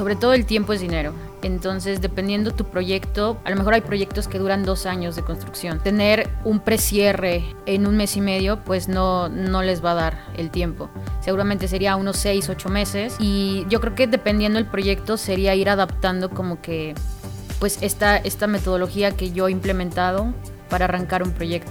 sobre todo el tiempo es dinero. Entonces, dependiendo tu proyecto, a lo mejor hay proyectos que duran dos años de construcción. Tener un precierre en un mes y medio, pues no, no les va a dar el tiempo. Seguramente sería unos seis, ocho meses. Y yo creo que dependiendo del proyecto sería ir adaptando como que pues esta, esta metodología que yo he implementado para arrancar un proyecto.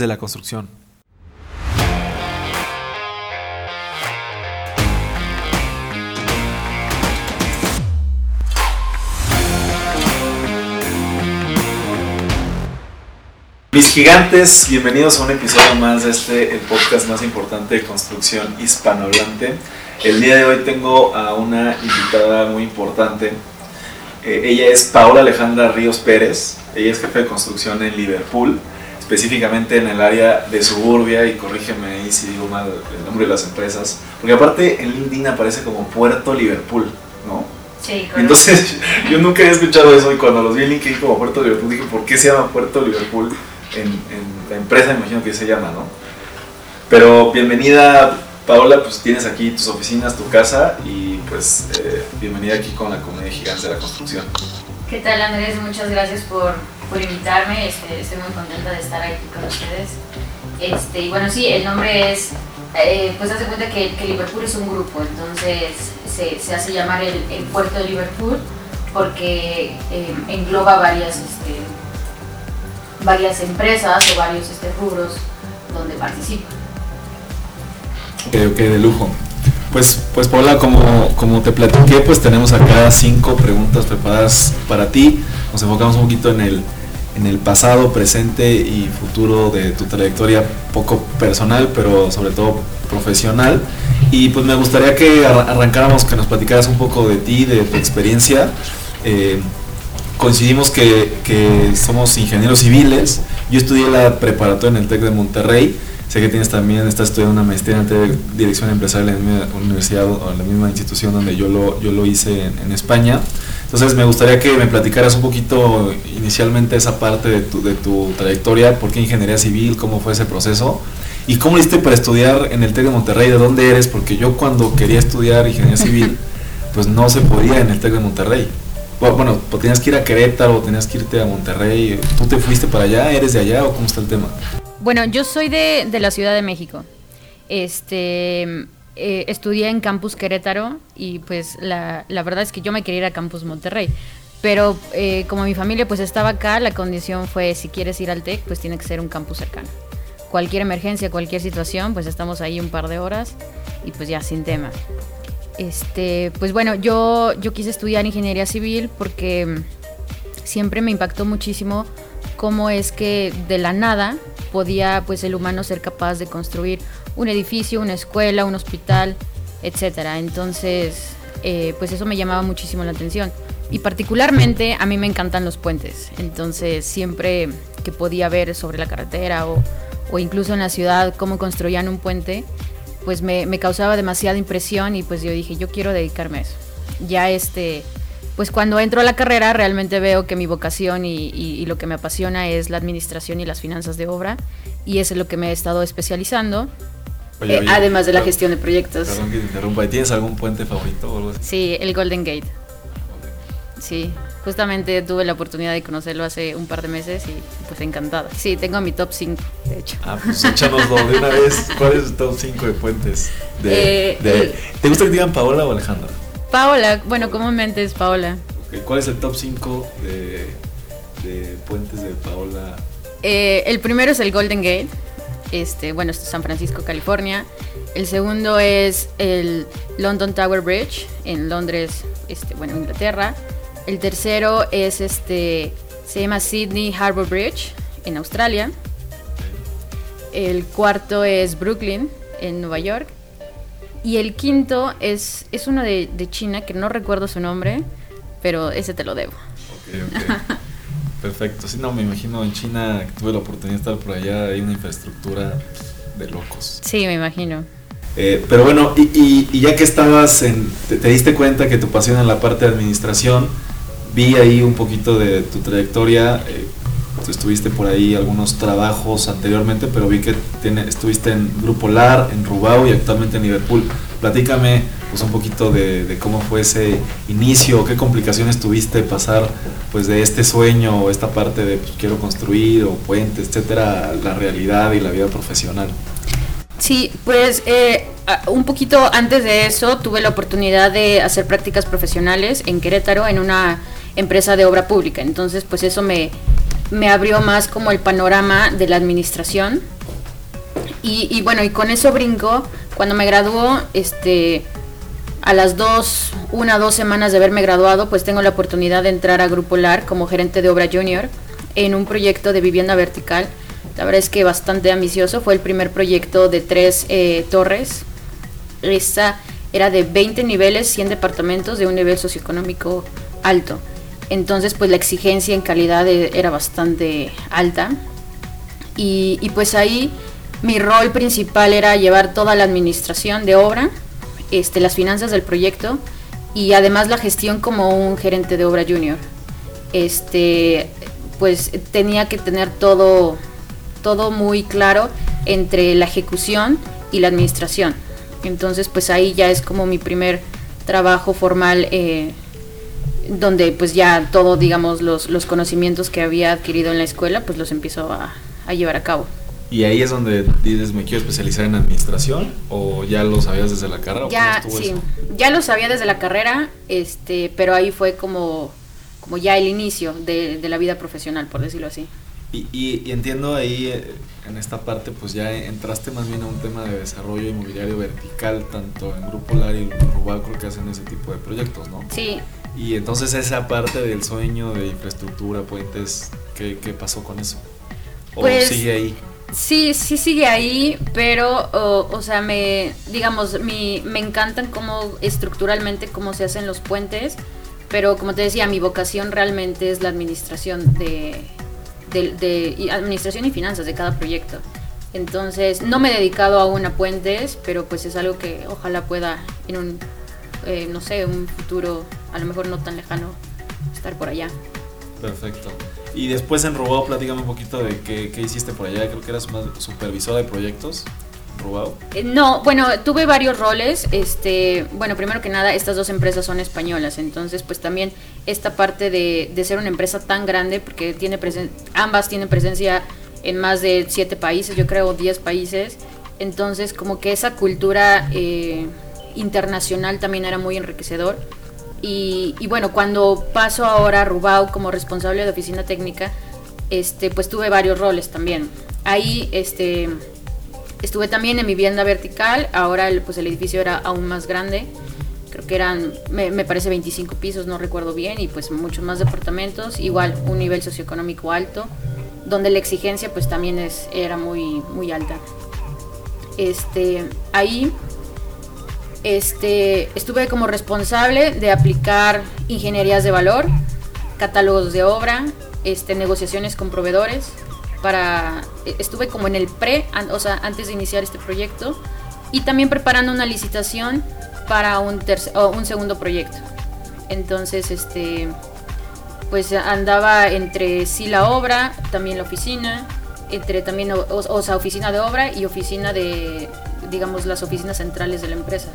de la construcción. Mis gigantes, bienvenidos a un episodio más de este, podcast más importante de construcción hispanohablante. El día de hoy tengo a una invitada muy importante. Eh, ella es Paola Alejandra Ríos Pérez. Ella es jefe de construcción en Liverpool, específicamente en el área de suburbia. Y corrígeme ahí si digo mal el nombre de las empresas. Porque aparte en LinkedIn aparece como Puerto Liverpool, ¿no? Sí, correcto. Entonces, yo nunca había escuchado eso y cuando los vi en LinkedIn como Puerto Liverpool dije, ¿por qué se llama Puerto Liverpool? En, en la empresa, imagino que se llama, ¿no? Pero bienvenida, Paola, pues tienes aquí tus oficinas, tu casa y pues eh, bienvenida aquí con la comunidad gigante de la construcción. ¿Qué tal Andrés? Muchas gracias por, por invitarme. Este, estoy muy contenta de estar aquí con ustedes. Este, y bueno, sí, el nombre es, eh, pues hace cuenta que, que Liverpool es un grupo, entonces se, se hace llamar el, el puerto de Liverpool porque eh, engloba varias, este, varias empresas o varios este, rubros donde participa. Ok, ok, de lujo. Pues, pues Paula, como, como te platiqué, pues tenemos acá cinco preguntas preparadas para ti. Nos enfocamos un poquito en el, en el pasado, presente y futuro de tu trayectoria, poco personal, pero sobre todo profesional. Y pues me gustaría que arran- arrancáramos, que nos platicaras un poco de ti, de tu experiencia. Eh, coincidimos que, somos ingenieros civiles. Yo estudié la preparatoria en el TEC de Monterrey. Sé que tienes también, estás estudiando una maestría en dirección empresarial en la misma universidad o en la misma institución donde yo lo, yo lo hice en España. Entonces me gustaría que me platicaras un poquito inicialmente esa parte de tu, de tu trayectoria, por qué ingeniería civil, cómo fue ese proceso y cómo hiciste para estudiar en el TEC de Monterrey, de dónde eres, porque yo cuando quería estudiar ingeniería civil, pues no se podía en el TEC de Monterrey. Bu- Bueno, pues tenías que ir a Querétaro, tenías que irte a Monterrey. ¿Tú te fuiste para allá? ¿Eres de allá o cómo está el tema? Bueno, yo soy de, de la Ciudad de México. Este, eh, estudié en Campus Querétaro y pues la, la verdad es que yo me quería ir a Campus Monterrey. Pero eh, como mi familia pues estaba acá, la condición fue si quieres ir al TEC, pues tiene que ser un campus cercano. Cualquier emergencia, cualquier situación, pues estamos ahí un par de horas y pues ya sin tema. Este, pues bueno, yo, yo quise estudiar ingeniería civil porque mm, siempre me impactó muchísimo cómo es que de la nada podía pues el humano ser capaz de construir un edificio, una escuela, un hospital, etcétera. Entonces, eh, pues eso me llamaba muchísimo la atención. Y particularmente a mí me encantan los puentes. Entonces, siempre que podía ver sobre la carretera o, o incluso en la ciudad cómo construían un puente, pues me, me causaba demasiada impresión y pues yo dije, yo quiero dedicarme a eso. Ya este, pues cuando entro a la carrera realmente veo que mi vocación y, y- lo que me apasiona es la administración y las finanzas de obra y eso es lo que me he estado especializando, Oye, eh, oye, además de la gestión de proyectos. Perdón que te interrumpa. ¿Y ¿Tienes algún puente favorito o algo así? Sí, el Golden Gate. Sí, justamente tuve la oportunidad de conocerlo hace un par de meses y pues encantada. Sí, tengo mi top 5, de hecho. Ah, pues échanoslo de una vez. ¿Cuál es tu top 5 de puentes? De, Eh, de- ¿Te gusta que digan Paola o Alejandra? Paola, bueno, comúnmente es Paola. ¿Cuál es el top 5 de, de puentes de Paola? Eh, el primero es el Golden Gate, este, bueno, esto es San Francisco, California. El segundo es el London Tower Bridge en Londres, este, bueno, Inglaterra. El tercero es este, se llama Sydney Harbour Bridge en Australia. El cuarto es Brooklyn en Nueva York. y el quinto es, es uno de, de China, que no recuerdo su nombre, pero ese te lo debo. Ok, ok. Perfecto. Sí, no, me imagino en China que tuve la oportunidad de estar por allá, hay una infraestructura de locos. Sí, me imagino. Eh, pero bueno, y, y- y ya que estabas en, te, te diste cuenta que tu pasión en la parte de administración, vi ahí un poquito de tu trayectoria, eh, tú estuviste por ahí algunos trabajos anteriormente, pero vi que tiene, estuviste en Grupo LAR, en Rubao y actualmente en Liverpool. Platícame pues un poquito de, cómo fue ese inicio, qué complicaciones tuviste pasar pues de este sueño o esta parte de pues, quiero construir o puentes, etcétera, la realidad y la vida profesional. Sí, pues eh, un poquito antes de eso tuve la oportunidad de hacer prácticas profesionales en Querétaro en una empresa de obra pública. Entonces, pues eso me, me abrió más como el panorama de la administración. Y, y bueno, y con eso brinco, cuando me graduó, este, a las dos, una dos semanas de haberme graduado, pues tengo la oportunidad de entrar a Grupo LAR como gerente de obra junior en un proyecto de vivienda vertical. La verdad es que bastante ambicioso, fue el primer proyecto de tres eh, torres. Esta era de 20 niveles, 100 departamentos de un nivel socioeconómico alto. Entonces, pues la exigencia en calidad eh, era bastante alta. Y pues ahí mi rol principal era llevar toda la administración de obra, este, las finanzas del proyecto y además la gestión como un gerente de obra junior. Este, pues tenía que tener todo, todo muy claro entre la ejecución y la administración. Entonces, pues ahí ya es como mi primer trabajo formal eh, donde pues ya todo, digamos, los, los conocimientos que había adquirido en la escuela, pues los empiezo a, a llevar a cabo. ¿Y ahí es donde dices, me quiero especializar en administración? ¿O ya lo sabías desde la carrera? Ya, sí, eso? ya lo sabía desde la carrera, este, pero ahí fue como, como ya el inicio de, de la vida profesional, por decirlo así. Y, y- y entiendo ahí, eh, en esta parte, pues ya entraste más bien a un tema de desarrollo inmobiliario vertical, tanto en Grupo LAR y Rubal, creo que hacen ese tipo de proyectos, ¿no? Sí, Y entonces esa parte del sueño de infraestructura, puentes, ¿qué, qué pasó con eso? ¿O Pues, sigue ahí? Sí, sí sigue ahí, pero, o, sea, me, digamos, mi, me encantan cómo estructuralmente cómo se hacen los puentes, pero como te decía, mi vocación realmente es la administración de, de, de- y administración y finanzas de cada proyecto. Entonces, no me he dedicado aún a puentes, pero pues es algo que ojalá pueda en un, eh, no sé, un futuro, a lo mejor no tan lejano, estar por allá. Perfecto. Y después en Rubao, platícame un poquito de qué, qué hiciste por allá. Creo que eras más supervisora de proyectos. Rubao. Eh, No, bueno, tuve varios roles. Este, bueno, primero que nada, estas dos empresas son españolas, entonces, pues también esta parte de, de ser una empresa tan grande, porque tiene presen- ambas tienen presencia en más de siete países, yo creo 10 países. Entonces, como que esa cultura eh, internacional también era muy enriquecedor. Y, bueno, cuando paso ahora a Rubao como responsable de oficina técnica, este, pues tuve varios roles también. Ahí, este, Estuve también en vivienda vertical, ahora el, pues el edificio era aún más grande, creo que eran, me, me parece 25 pisos, no recuerdo bien, y pues muchos más departamentos, igual un nivel socioeconómico alto, donde la exigencia pues también es, era muy, muy alta. Este, ahí este, estuve como responsable de aplicar ingenierías de valor, catálogos de obra, este, negociaciones con proveedores. Para, e- estuve como en el pre, an- o sea, antes de iniciar este proyecto, y también preparando una licitación para un, terce- un segundo proyecto. Entonces, este, pues andaba entre sí la obra, también la oficina, entre también, o- o sea, oficina de obra y oficina de, digamos, las oficinas centrales de la empresa,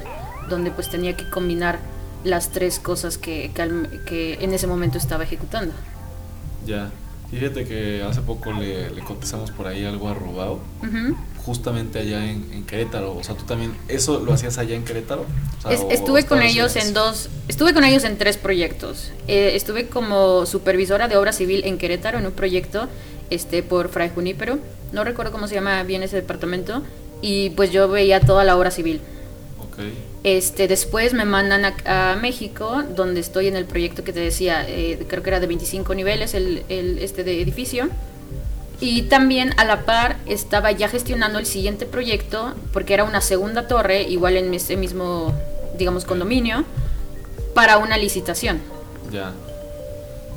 donde pues tenía que combinar las tres cosas que, que, al- que en ese momento estaba ejecutando. Ya. Fíjate que hace poco le, le cotizamos por ahí algo a Rubao, Ujú. justamente allá en, en Querétaro. O sea, tú también, ¿eso lo hacías allá en Querétaro? O sea, Es- o- estuve con ellos en dos, estuve con ellos en tres proyectos. Eh, estuve como supervisora de obra civil en Querétaro en un proyecto este por Fray Junípero. No recuerdo cómo se llama bien ese departamento y pues yo veía toda la obra civil. Ok. Este, después me mandan a, a México, donde estoy en el proyecto que te decía, eh, creo que era de 25 niveles el, el- este de edificio. Y también a la par estaba ya gestionando el siguiente proyecto, porque era una segunda torre, igual en ese mismo, digamos, condominio, para una licitación. Ya.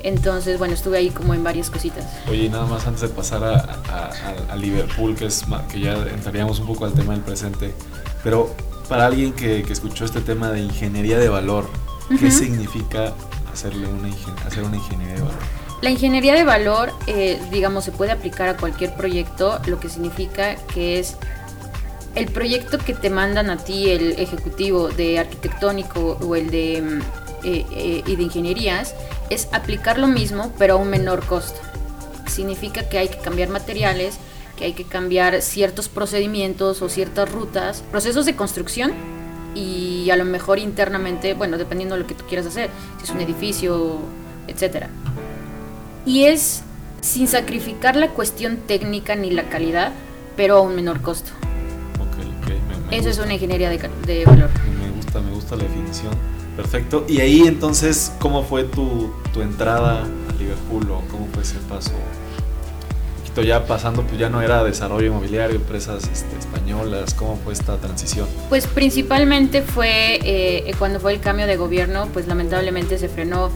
Entonces, bueno, estuve ahí como en varias cositas. Oye, y nada más antes de pasar a, a- a- Liverpool, que, es, que ya entraríamos un poco al tema del presente, pero para alguien que, que escuchó este tema de ingeniería de valor, ¿qué Ujú. significa hacerle una hacer una ingeniería de valor? La ingeniería de valor, eh, digamos, se puede aplicar a cualquier proyecto, lo que significa que es el proyecto que te mandan a ti, el ejecutivo de arquitectónico o el de, mm, eh, eh, y de ingenierías, es aplicar lo mismo pero a un menor costo. Significa que hay que cambiar materiales, que hay que cambiar ciertos procedimientos o ciertas rutas, procesos de construcción y a lo mejor internamente, bueno, dependiendo de lo que tú quieras hacer, si es un edificio, etcétera. Y es sin sacrificar la cuestión técnica ni la calidad, pero a un menor costo. Ok, ok, me- me Eso es gusta. una ingeniería de, de valor. Me gusta, me gusta la definición. Perfecto. Y ahí entonces, ¿cómo fue tu, tu entrada a Liverpool o cómo fue ese paso? Poquito ya pasando, pues ya no era desarrollo inmobiliario, empresas este, españolas, ¿cómo fue esta transición? Pues principalmente fue eh, cuando fue el cambio de gobierno, pues lamentablemente se frenó,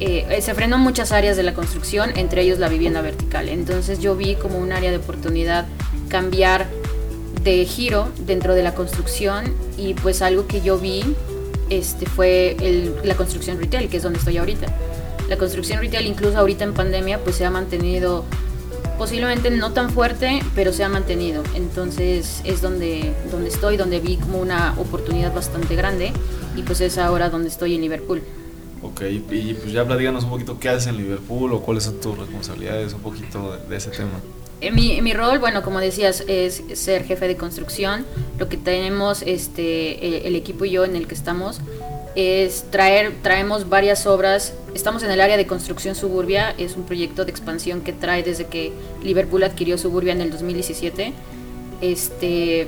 eh, eh, se frenó muchas áreas de la construcción, entre ellos la vivienda vertical. Entonces yo vi como un área de oportunidad cambiar de giro dentro de la construcción y pues algo que yo vi este, fue el- la construcción retail, que es donde estoy ahorita. La construcción retail incluso ahorita en pandemia pues se ha mantenido posiblemente no tan fuerte, pero se ha mantenido. Entonces es donde, donde estoy, donde vi como una oportunidad bastante grande y pues es ahora donde estoy en Liverpool. Ok, y pues ya platícanos un poquito qué haces en Liverpool o cuáles son tus responsabilidades, un poquito de, de ese tema. Eh, Mi, mi rol, bueno, como decías, es ser jefe de construcción. Lo que tenemos este, el, el equipo y yo en el que estamos es traer, traemos varias obras. Estamos en el área de construcción suburbia, es un proyecto de expansión que trae desde que Liverpool adquirió suburbia en el 2017. Este,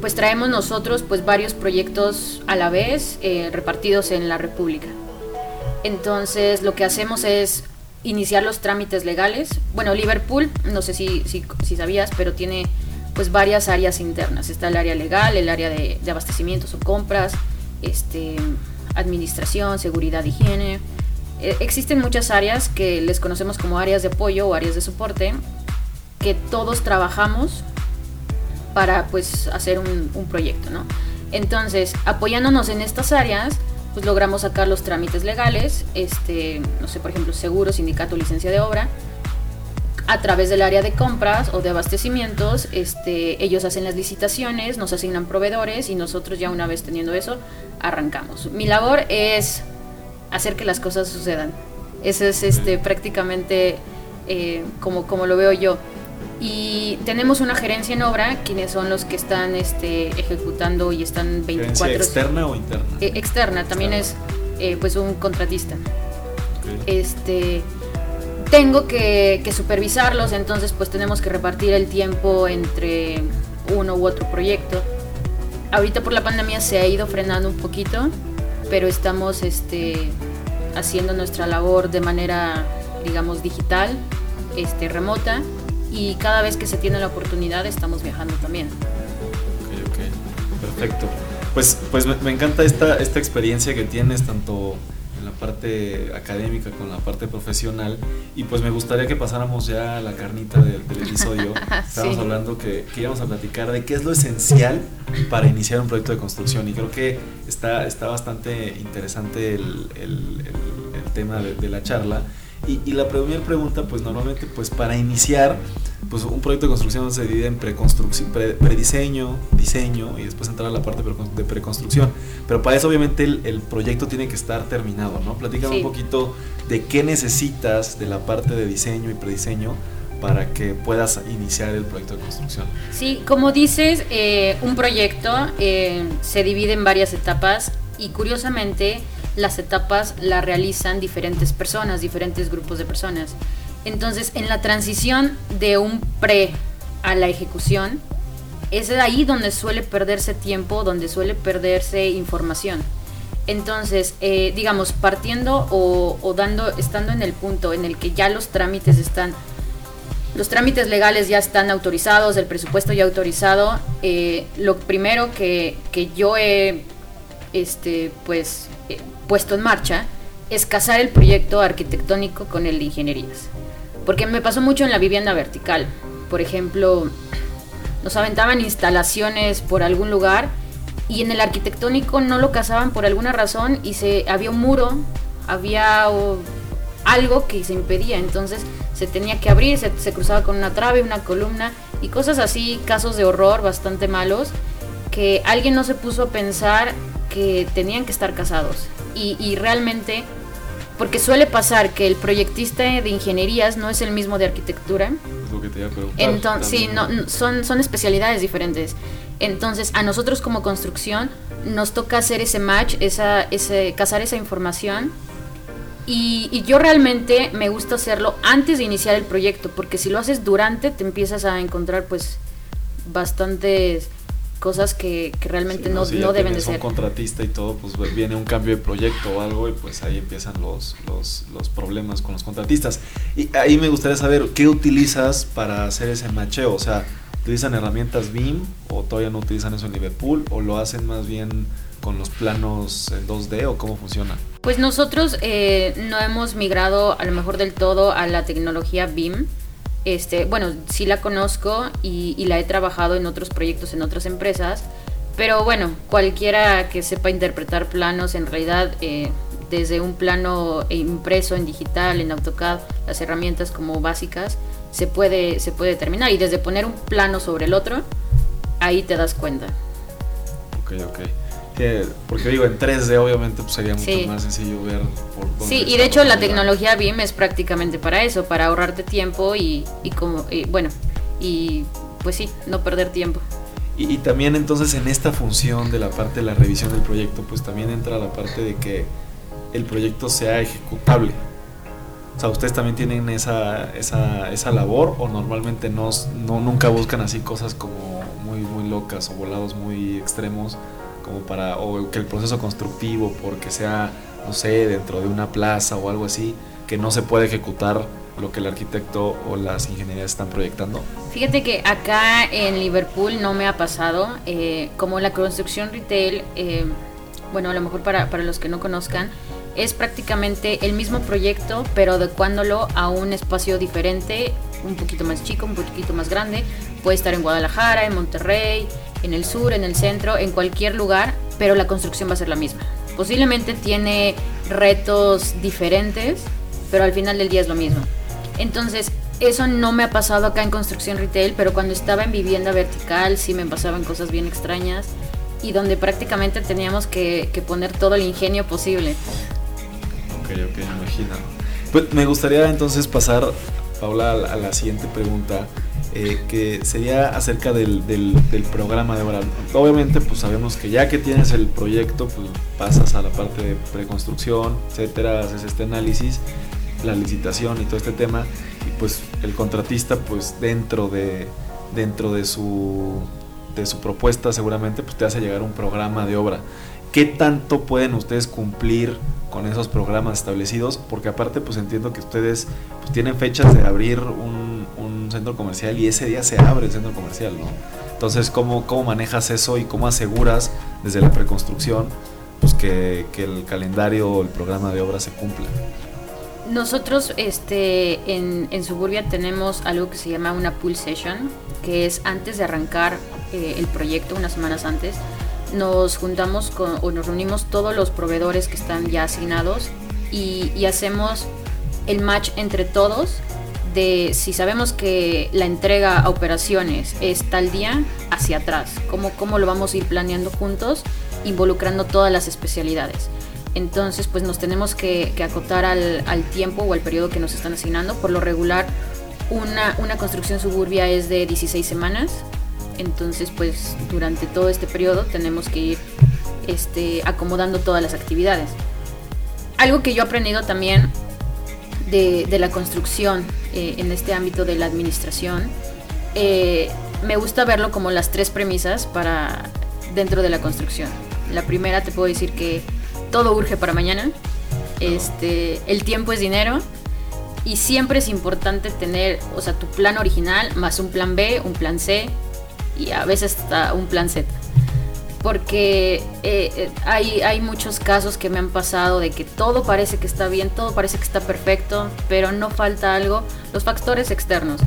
pues traemos nosotros pues varios proyectos a la vez eh, repartidos en la República. Entonces lo que hacemos es iniciar los trámites legales. Bueno, Liverpool, no sé si, si, si sabías, pero tiene pues varias áreas internas. Está el área legal, el área de, de abastecimientos o compras, este, administración, seguridad, higiene. Eh, existen muchas áreas que les conocemos como áreas de apoyo o áreas de soporte, que todos trabajamos para pues hacer un, un proyecto, ¿no? Entonces, apoyándonos en estas áreas, pues logramos sacar los trámites legales, este, no sé, por ejemplo, seguro, sindicato, licencia de obra. A través del área de compras o de abastecimientos, este, ellos hacen las licitaciones, nos asignan proveedores y nosotros ya una vez teniendo eso, arrancamos. Mi labor es hacer que las cosas sucedan. Eso es este, prácticamente eh, como, como lo veo yo. Y tenemos una gerencia en obra, quienes son los que están este, ejecutando y están 24 ¿Gerencia externa o interna? eh, externa, también es eh, pues un contratista. Ok. Este tengo que, que supervisarlos, entonces pues tenemos que repartir el tiempo entre uno u otro proyecto. Ahorita por la pandemia se ha ido frenando un poquito, pero estamos este, haciendo nuestra labor de manera, digamos, digital, este, remota, y cada vez que se tiene la oportunidad estamos viajando también. Ok, ok. Perfecto. Pues, pues me, me encanta esta, esta experiencia que tienes tanto la parte académica con la parte profesional y pues me gustaría que pasáramos ya a la carnita del, del episodio. Estábamos Sí. hablando que, que íbamos a platicar de qué es lo esencial para iniciar un proyecto de construcción y creo que está, está bastante interesante el, el- el- el tema de, de la charla. Y, y la primera pregunta, pues normalmente, pues para iniciar, pues un proyecto de construcción se divide en preconstrucción, pre- prediseño, diseño y después entrar a la parte de preconstrucción. Pero para eso obviamente el, el proyecto tiene que estar terminado, ¿no? Platícame Sí. un poquito de qué necesitas de la parte de diseño y prediseño para que puedas iniciar el proyecto de construcción. Sí, como dices, eh, un proyecto eh, se divide en varias etapas y curiosamente las etapas las realizan diferentes personas, diferentes grupos de personas. Entonces, en la transición de un pre a la ejecución, es ahí donde suele perderse tiempo, donde suele perderse información. Entonces, eh, digamos, partiendo o, dando, estando en el punto en el que ya los trámites están los trámites legales ya están autorizados, el presupuesto ya autorizado. Eh, lo primero que, que, yo he este, pues, eh, puesto en marcha es casar el proyecto arquitectónico con el de ingenierías. Porque me pasó mucho en la vivienda vertical. Por ejemplo, nos aventaban instalaciones por algún lugar y en el arquitectónico no lo casaban por alguna razón y se había un muro, había algo que se impedía. Entonces se tenía que abrir, se, cruzaba con una trave, una columna y cosas así, casos de horror bastante malos, que alguien no se puso a pensar que tenían que estar casados. Y, realmente, porque suele pasar que el proyectista de ingenierías no es el mismo de arquitectura. Entonces, sí, no, son, son especialidades diferentes. Entonces, a nosotros como construcción nos toca hacer ese match, esa, ese, casar esa información y, yo realmente me gusta hacerlo antes de iniciar el proyecto, porque si lo haces durante te empiezas a encontrar pues bastantes cosas que, realmente no, no, deben de ser. un contratista y todo, pues viene un cambio de proyecto o algo y pues ahí empiezan los, los, los, problemas con los contratistas. Y ahí me gustaría saber, ¿qué utilizas para hacer ese macheo? O sea, ¿utilizan herramientas BIM o todavía no utilizan eso en Liverpool o lo hacen más bien con los planos en 2D o cómo funciona? Pues nosotros eh, no hemos migrado a lo mejor del todo a la tecnología BIM. Este, bueno, sí la conozco y, la he trabajado en otros proyectos en otras empresas, pero bueno, cualquiera que sepa interpretar planos, en realidad eh, desde un plano impreso en digital, en AutoCAD, las herramientas como básicas, se puede, se puede determinar. Y desde poner un plano sobre el otro, ahí te das cuenta. Ok, ok porque digo, en 3D obviamente pues, sería mucho más sencillo ver por dónde Sí, y de hecho la tecnología BIM es prácticamente para eso, para ahorrarte tiempo y, como, bueno, y pues sí, no perder tiempo. Y, también entonces en esta función de la parte de la revisión del proyecto, pues también entra la parte de que el proyecto sea ejecutable. O sea, ¿ustedes también tienen esa, esa, esa labor o normalmente no, no, nunca buscan así cosas como muy, muy locas o volados muy extremos? Como para, o que el proceso constructivo, porque sea, no sé, dentro de una plaza o algo así, que no se puede ejecutar lo que el arquitecto o las ingenierías están proyectando? Fíjate que acá en Liverpool no me ha pasado, eh, como la construcción retail, eh, bueno, a lo mejor para, para los que no conozcan, es prácticamente el mismo proyecto, pero adecuándolo a un espacio diferente, un poquito más chico, un poquito más grande. Puede estar en Guadalajara, en Monterrey, en el sur, en el centro, en cualquier lugar, pero la construcción va a ser la misma. Posiblemente tiene retos diferentes, pero al final del día es lo mismo. Entonces, eso no me ha pasado acá en construcción retail, pero cuando estaba en vivienda vertical sí me pasaban cosas bien extrañas y donde prácticamente teníamos que, poner todo el ingenio posible. Ok, ok, imagino. Pues me gustaría entonces pasar, Paula, a la siguiente pregunta eh, que sería acerca del, del, programa de obra. Obviamente, pues sabemos que ya que tienes el proyecto, pues pasas a la parte de preconstrucción, etcétera, haces este análisis, la licitación y todo este tema, y pues el contratista, pues dentro de, dentro de su, de su propuesta, seguramente, pues te hace llegar un programa de obra. ¿Qué tanto pueden ustedes cumplir con esos programas establecidos? Porque aparte, pues entiendo que ustedes pues, tienen fechas de abrir un centro comercial y ese día se abre el centro comercial, ¿no? Entonces, ¿cómo, cómo manejas eso y cómo aseguras desde la preconstrucción pues, que, el calendario o el programa de obra se cumpla? Nosotros este, en, en, Suburbia tenemos algo que se llama una pool session, que es antes de arrancar eh, el proyecto, unas semanas antes, nos juntamos con, o nos reunimos todos los proveedores que están ya asignados y, y hacemos el match entre todos de si sabemos que la entrega a operaciones es tal día, hacia atrás, cómo, cómo lo vamos a ir planeando juntos, involucrando todas las especialidades. Entonces, pues nos tenemos que, acotar al, tiempo o al periodo que nos están asignando. Por lo regular, una, una construcción suburbia es de 16 semanas. Entonces, pues durante todo este periodo tenemos que ir este, acomodando todas las actividades. Algo que yo he aprendido también de, la construcción eh, en este ámbito de la administración, eh, me gusta verlo como las tres premisas para dentro de la construcción. La primera te puedo decir que todo urge para mañana, este, el tiempo es dinero Y siempre es importante tener, o sea, tu plan original más un plan B, un plan C y a veces hasta un plan Z. Porque eh, eh, hay, hay muchos casos que me han pasado de que todo parece que está bien, todo parece que está perfecto, pero no falta algo. Los factores externos,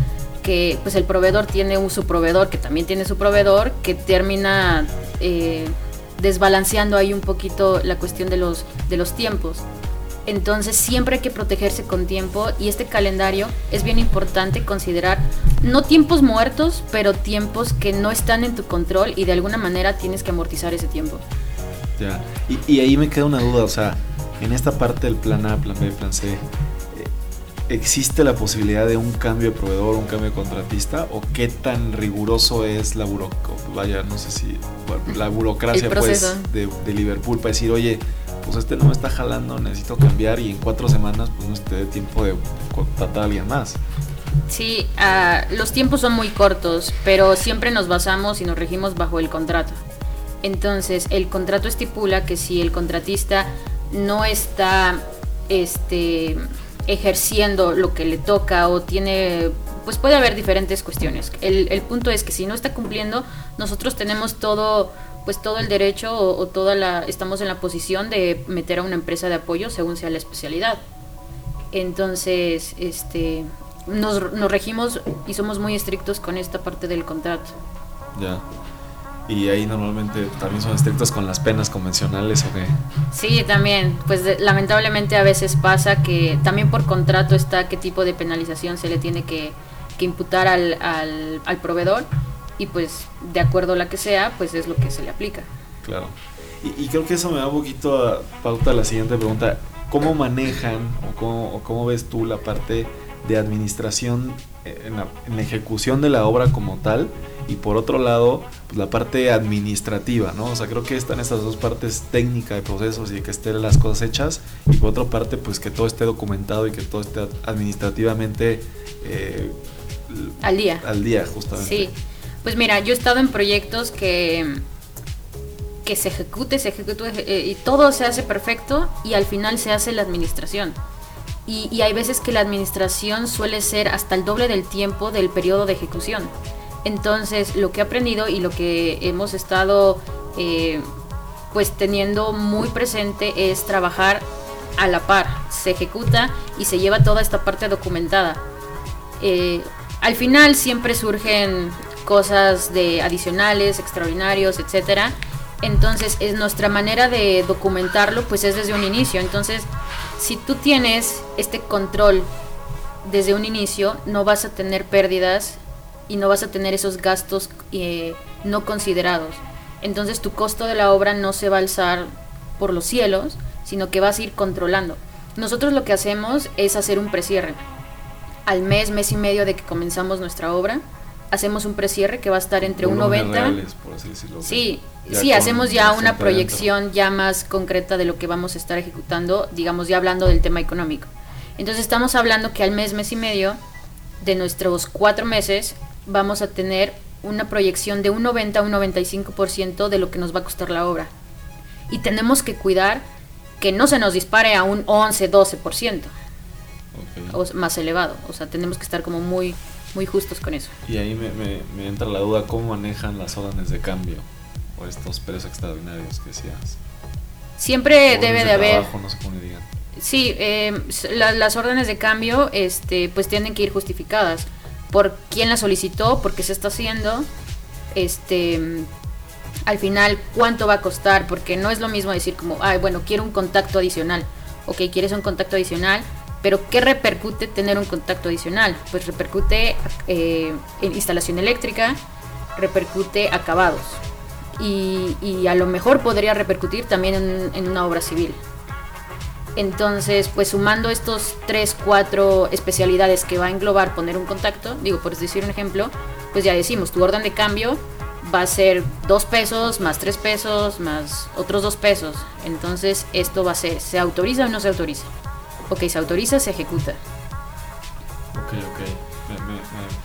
que pues el proveedor tiene un subproveedor que también tiene su proveedor, que termina eh, desbalanceando ahí un poquito la cuestión de los, de los tiempos. Entonces siempre hay que protegerse con tiempo y este calendario es bien importante considerar no tiempos muertos, pero tiempos que no están en tu control y de alguna manera tienes que amortizar ese tiempo. Ya, y, ahí me queda una duda, o sea, en esta parte del plan A, plan B, plan C, eh, ¿existe la posibilidad de un cambio de proveedor, un cambio de contratista? ¿O qué tan riguroso es la burocracia, vaya, no sé si, la burocracia pues, de, de Liverpool para decir, oye, pues este no me está jalando, necesito cambiar y en cuatro semanas pues no esté de tiempo de contratar a alguien más. Sí, uh, los tiempos son muy cortos, pero siempre nos basamos y nos regimos bajo el contrato. Entonces, el contrato estipula que si el contratista no está este, ejerciendo lo que le toca o tiene, pues puede haber diferentes cuestiones. El punto es que si no está cumpliendo, nosotros tenemos todo pues todo el derecho o, toda la estamos en la posición de meter a una empresa de apoyo según sea la especialidad. Entonces este nos, regimos y somos muy estrictos con esta parte del contrato. Ya. Y ahí normalmente también son estrictos con las penas convencionales o qué sí también. Pues lamentablemente a veces pasa que también por contrato está qué tipo de penalización se le tiene que, que imputar al, al, al proveedor y pues de acuerdo a la que sea, pues es lo que se le aplica. Claro. Y, creo que eso me da un poquito a pauta a la siguiente pregunta. ¿Cómo manejan o cómo, cómo ves tú la parte de administración en la, en la, ejecución de la obra como tal? Y por otro lado, pues la parte administrativa, ¿no? O sea, creo que están estas dos partes técnica de procesos y que estén las cosas hechas. Y por otra parte, pues que todo esté documentado y que todo esté administrativamente... Eh, al día. Al día, justamente. Sí. Pues mira, yo he estado en proyectos que, que se ejecute, se ejecute eh, y todo se hace perfecto y al final se hace la administración. Y, hay veces que la administración suele ser hasta el doble del tiempo del periodo de ejecución. Entonces, lo que he aprendido y lo que hemos estado eh, pues teniendo muy presente es trabajar a la par. Se ejecuta y se lleva toda esta parte documentada. Eh, al final siempre surgen cosas de adicionales, extraordinarios, etcétera. Entonces, es nuestra manera de documentarlo, pues es desde un inicio. Entonces, si tú tienes este control desde un inicio, no vas a tener pérdidas y no vas a tener esos gastos eh, no considerados. Entonces, tu costo de la obra no se va a alzar por los cielos, sino que vas a ir controlando. Nosotros lo que hacemos es hacer un precierre. Al mes, mes y medio de que comenzamos nuestra obra, hacemos un precierre que va a estar entre 1.90. Sí, sí, hacemos ya una proyección ya más concreta de lo que vamos a estar ejecutando, digamos ya hablando del tema económico. Entonces estamos hablando que al mes, mes y medio de nuestros cuatro meses vamos a tener una proyección de un 90 a un 95% de lo que nos va a costar la obra. Y tenemos que cuidar que no se nos dispare a un 11, 12%. O más elevado. O sea, tenemos que estar como muy muy justos con eso. Y ahí me, entra la duda, ¿cómo manejan las órdenes de cambio o estos precios extraordinarios que decías? Siempre debe de, haber... Sí, eh, las órdenes de cambio este, pues tienen que ir justificadas por quién las solicitó, por qué se está haciendo, este, al final cuánto va a costar, porque no es lo mismo decir como, ay, bueno, quiero un contacto adicional. Ok, quieres un contacto adicional, pero ¿qué repercute tener un contacto adicional? Pues repercute eh, en instalación eléctrica, repercute acabados y, a lo mejor podría repercutir también en, una obra civil. Entonces, pues sumando estos 3, 4 especialidades que va a englobar poner un contacto, digo, por decir un ejemplo, pues ya decimos, tu orden de cambio va a ser 2 pesos, más 3 pesos, más otros 2 pesos. Entonces, esto va a ser, ¿se autoriza o no se autoriza? Ok, se autoriza, se ejecuta. Ok, ok, me,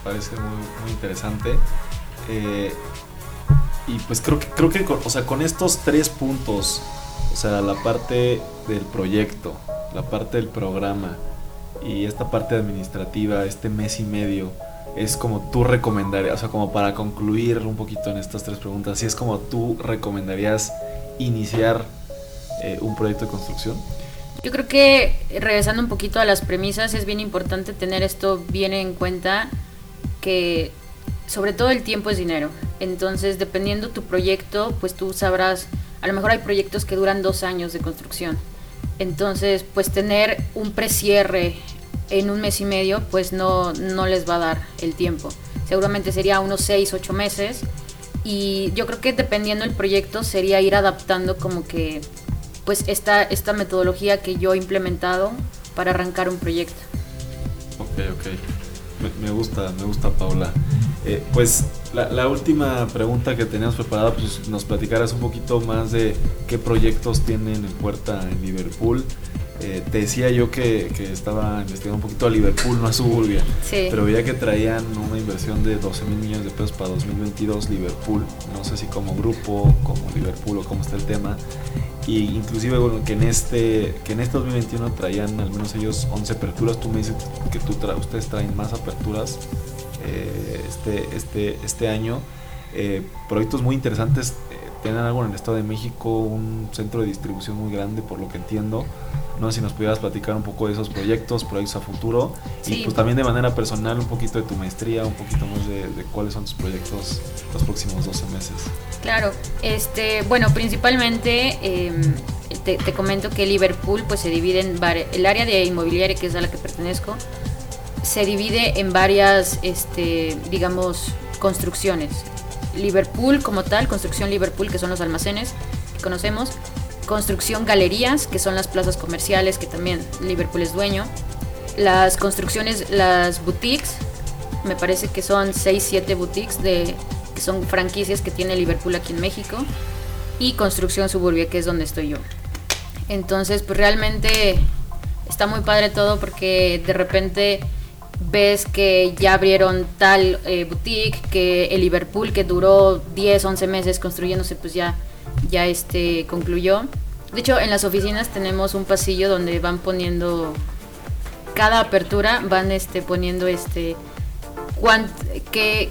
parece muy, interesante. Eh, y pues creo que, creo que o sea, con estos tres puntos, o sea, la parte del proyecto, la parte del programa y esta parte administrativa, este mes y medio, es como tú recomendarías, o sea, como para concluir un poquito en estas tres preguntas, si es como tú recomendarías iniciar eh, un proyecto de construcción? Yo creo que regresando un poquito a las premisas, es bien importante tener esto bien en cuenta, que sobre todo el tiempo es dinero. Entonces, dependiendo tu proyecto, pues tú sabrás, a lo mejor hay proyectos que duran dos años de construcción. Entonces, pues tener un precierre en un mes y medio, pues no, no les va a dar el tiempo. Seguramente sería unos seis, ocho meses. Y yo creo que dependiendo del proyecto sería ir adaptando como que pues esta, esta metodología que yo he implementado para arrancar un proyecto. Ok, ok. Me, gusta, me gusta Paula. Eh, pues la, última pregunta que teníamos preparada, pues nos platicarás un poquito más de qué proyectos tienen en puerta en Liverpool. Eh, te decía yo que, estaba investigando un poquito a Liverpool, no a Suburbia. Sí. Pero veía que traían una inversión de 12 mil millones de pesos para 2022 Liverpool. No sé si como grupo, como Liverpool o cómo está el tema. Y inclusive bueno, que en este que en este 2021 traían al menos ellos 11 aperturas. Tú me dices que tú ustedes traen más aperturas eh, este, este, este año. Eh, proyectos muy interesantes. Tienen algo en el Estado de México, un centro de distribución muy grande por lo que entiendo. No sé si nos pudieras platicar un poco de esos proyectos, proyectos a futuro y pues también de manera personal un poquito de tu maestría, un poquito más de, cuáles son tus proyectos los próximos 12 meses. Claro, este, bueno, principalmente em, te, comento que Liverpool pues se divide en el área de inmobiliaria que es a la que pertenezco se divide en varias, este, digamos, construcciones. Liverpool como tal, construcción Liverpool que son los almacenes que conocemos, construcción galerías, que son las plazas comerciales, que también Liverpool es dueño. Las construcciones, las boutiques, me parece que son 6, 7 boutiques de, que son franquicias que tiene Liverpool aquí en México. Y construcción suburbia, que es donde estoy yo. Entonces, pues realmente está muy padre todo porque de repente ves que ya abrieron tal eh, boutique, que el Liverpool que duró 10, 11 meses construyéndose, pues ya ya este concluyó. De hecho, en las oficinas tenemos un pasillo donde van poniendo cada apertura van este poniendo este qué,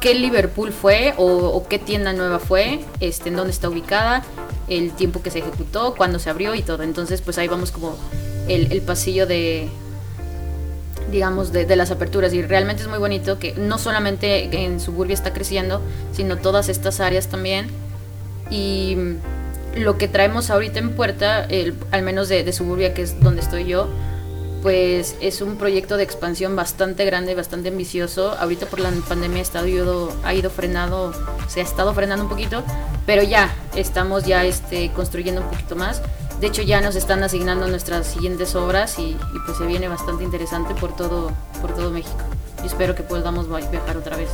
qué Liverpool fue o, qué tienda nueva fue, este en dónde está ubicada, el tiempo que se ejecutó, cuándo se abrió y todo. Entonces, pues ahí vamos como el, el pasillo de digamos, de, de, las aperturas. Y realmente es muy bonito que no solamente en Suburbia está creciendo, sino todas estas áreas también y lo que traemos ahorita en puerta, al menos de, Suburbia, que es donde estoy yo, pues es un proyecto de expansión bastante grande, bastante ambicioso. Ahorita por la pandemia ha, estado, ha ido frenado, se ha estado frenando un poquito, pero ya estamos ya este, construyendo un poquito más. De hecho ya nos están asignando nuestras siguientes obras y, y pues se viene bastante interesante por todo, por todo México. Y espero que podamos viajar otra vez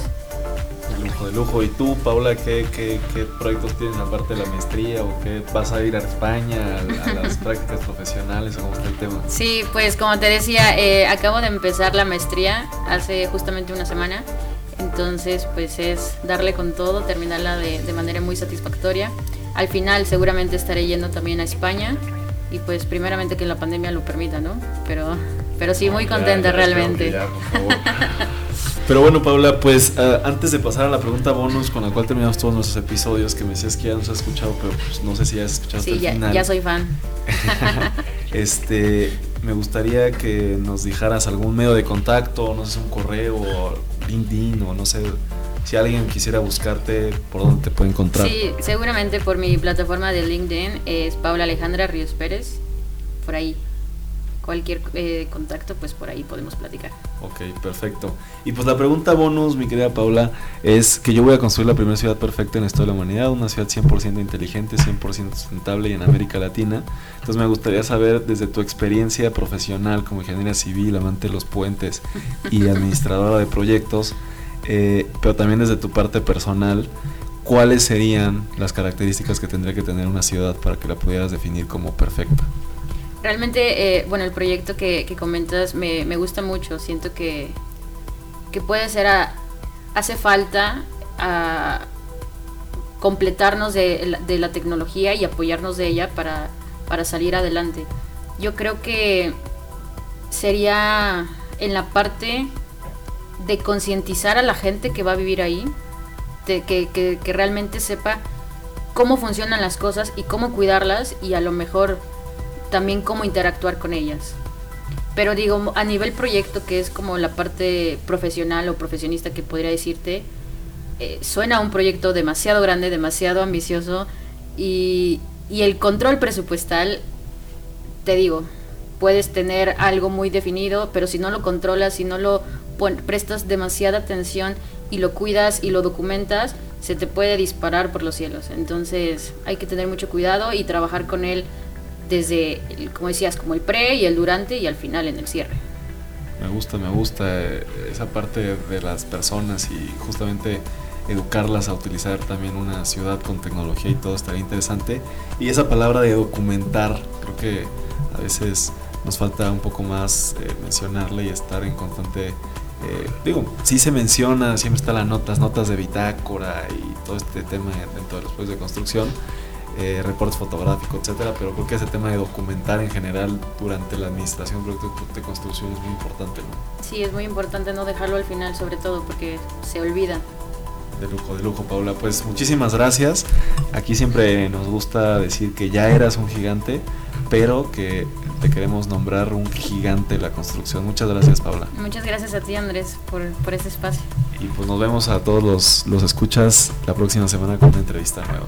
lujo de lujo. ¿Y tú, Paula, qué, qué, qué, proyectos tienes aparte de la maestría o qué vas a ir a España a, las prácticas profesionales o cómo está el tema? Sí, pues como te decía, eh, acabo de empezar la maestría hace justamente una semana. Entonces, pues es darle con todo, terminarla de, de manera muy satisfactoria. Al final seguramente estaré yendo también a España y pues primeramente que la pandemia lo permita, ¿no? Pero, pero sí, muy contenta realmente. Pero bueno, Paula, pues eh, antes de pasar a la pregunta bonus con la cual terminamos todos nuestros episodios, que me decías que ya nos has escuchado, pero pues no sé si ya has escuchado sí, ya, ya soy fan. este, me gustaría que nos dijeras algún medio de contacto, no sé, un correo, LinkedIn o no sé, si alguien quisiera buscarte, ¿por dónde te puede encontrar? Sí, seguramente por mi plataforma de LinkedIn es Paula Alejandra Ríos Pérez, por ahí cualquier eh, contacto, pues por ahí podemos platicar. Ok, perfecto. Y pues la pregunta bonus, mi querida Paula, es que yo voy a construir la primera ciudad perfecta en la historia de la humanidad, una ciudad 100% inteligente, 100% sustentable y en América Latina. Entonces me gustaría saber desde tu experiencia profesional como ingeniera civil, amante de los puentes y administradora de proyectos, eh, pero también desde tu parte personal, ¿cuáles serían las características que tendría que tener una ciudad para que la pudieras definir como perfecta? Realmente, eh, bueno, el proyecto que, comentas me, gusta mucho. Siento que, que puede ser, hace falta a completarnos de, la tecnología y apoyarnos de ella para, para salir adelante. Yo creo que sería en la parte de concientizar a la gente que va a vivir ahí, que, realmente sepa cómo funcionan las cosas y cómo cuidarlas y a lo mejor también cómo interactuar con ellas. Pero digo, a nivel proyecto, que es como la parte profesional o profesionista que podría decirte, eh, suena un proyecto demasiado grande, demasiado ambicioso y el control presupuestal, te digo, puedes tener algo muy definido, pero si no lo controlas, si no lo prestas demasiada atención y lo cuidas y lo documentas, se te puede disparar por los cielos. Entonces hay que tener mucho cuidado y trabajar con él desde, como decías, como el pre y el durante y al final en el cierre. Me gusta, me gusta eh, esa parte de las personas y justamente educarlas a utilizar también una ciudad con tecnología y todo estaría interesante. Y esa palabra de documentar, creo que a veces nos falta un poco más eh, mencionarla y estar en constante... Eh, digo, sí se menciona, siempre están las notas, notas de bitácora y todo este tema dentro de los proyectos de construcción, eh, reportes fotográficos, etcétera, pero creo que ese tema de documentar en general durante la administración de proyectos de construcción es muy importante, ¿no? Sí, es muy importante no dejarlo al final, sobre todo porque se olvida. De lujo, de lujo, Paula. Pues muchísimas gracias. Aquí siempre nos gusta decir que ya eras un gigante, pero que te queremos nombrar un gigante de la construcción. Muchas gracias, Paula. Muchas gracias a ti, Andrés, por, por este espacio. Y pues nos vemos a todos los, los escuchas la próxima semana con una entrevista nueva.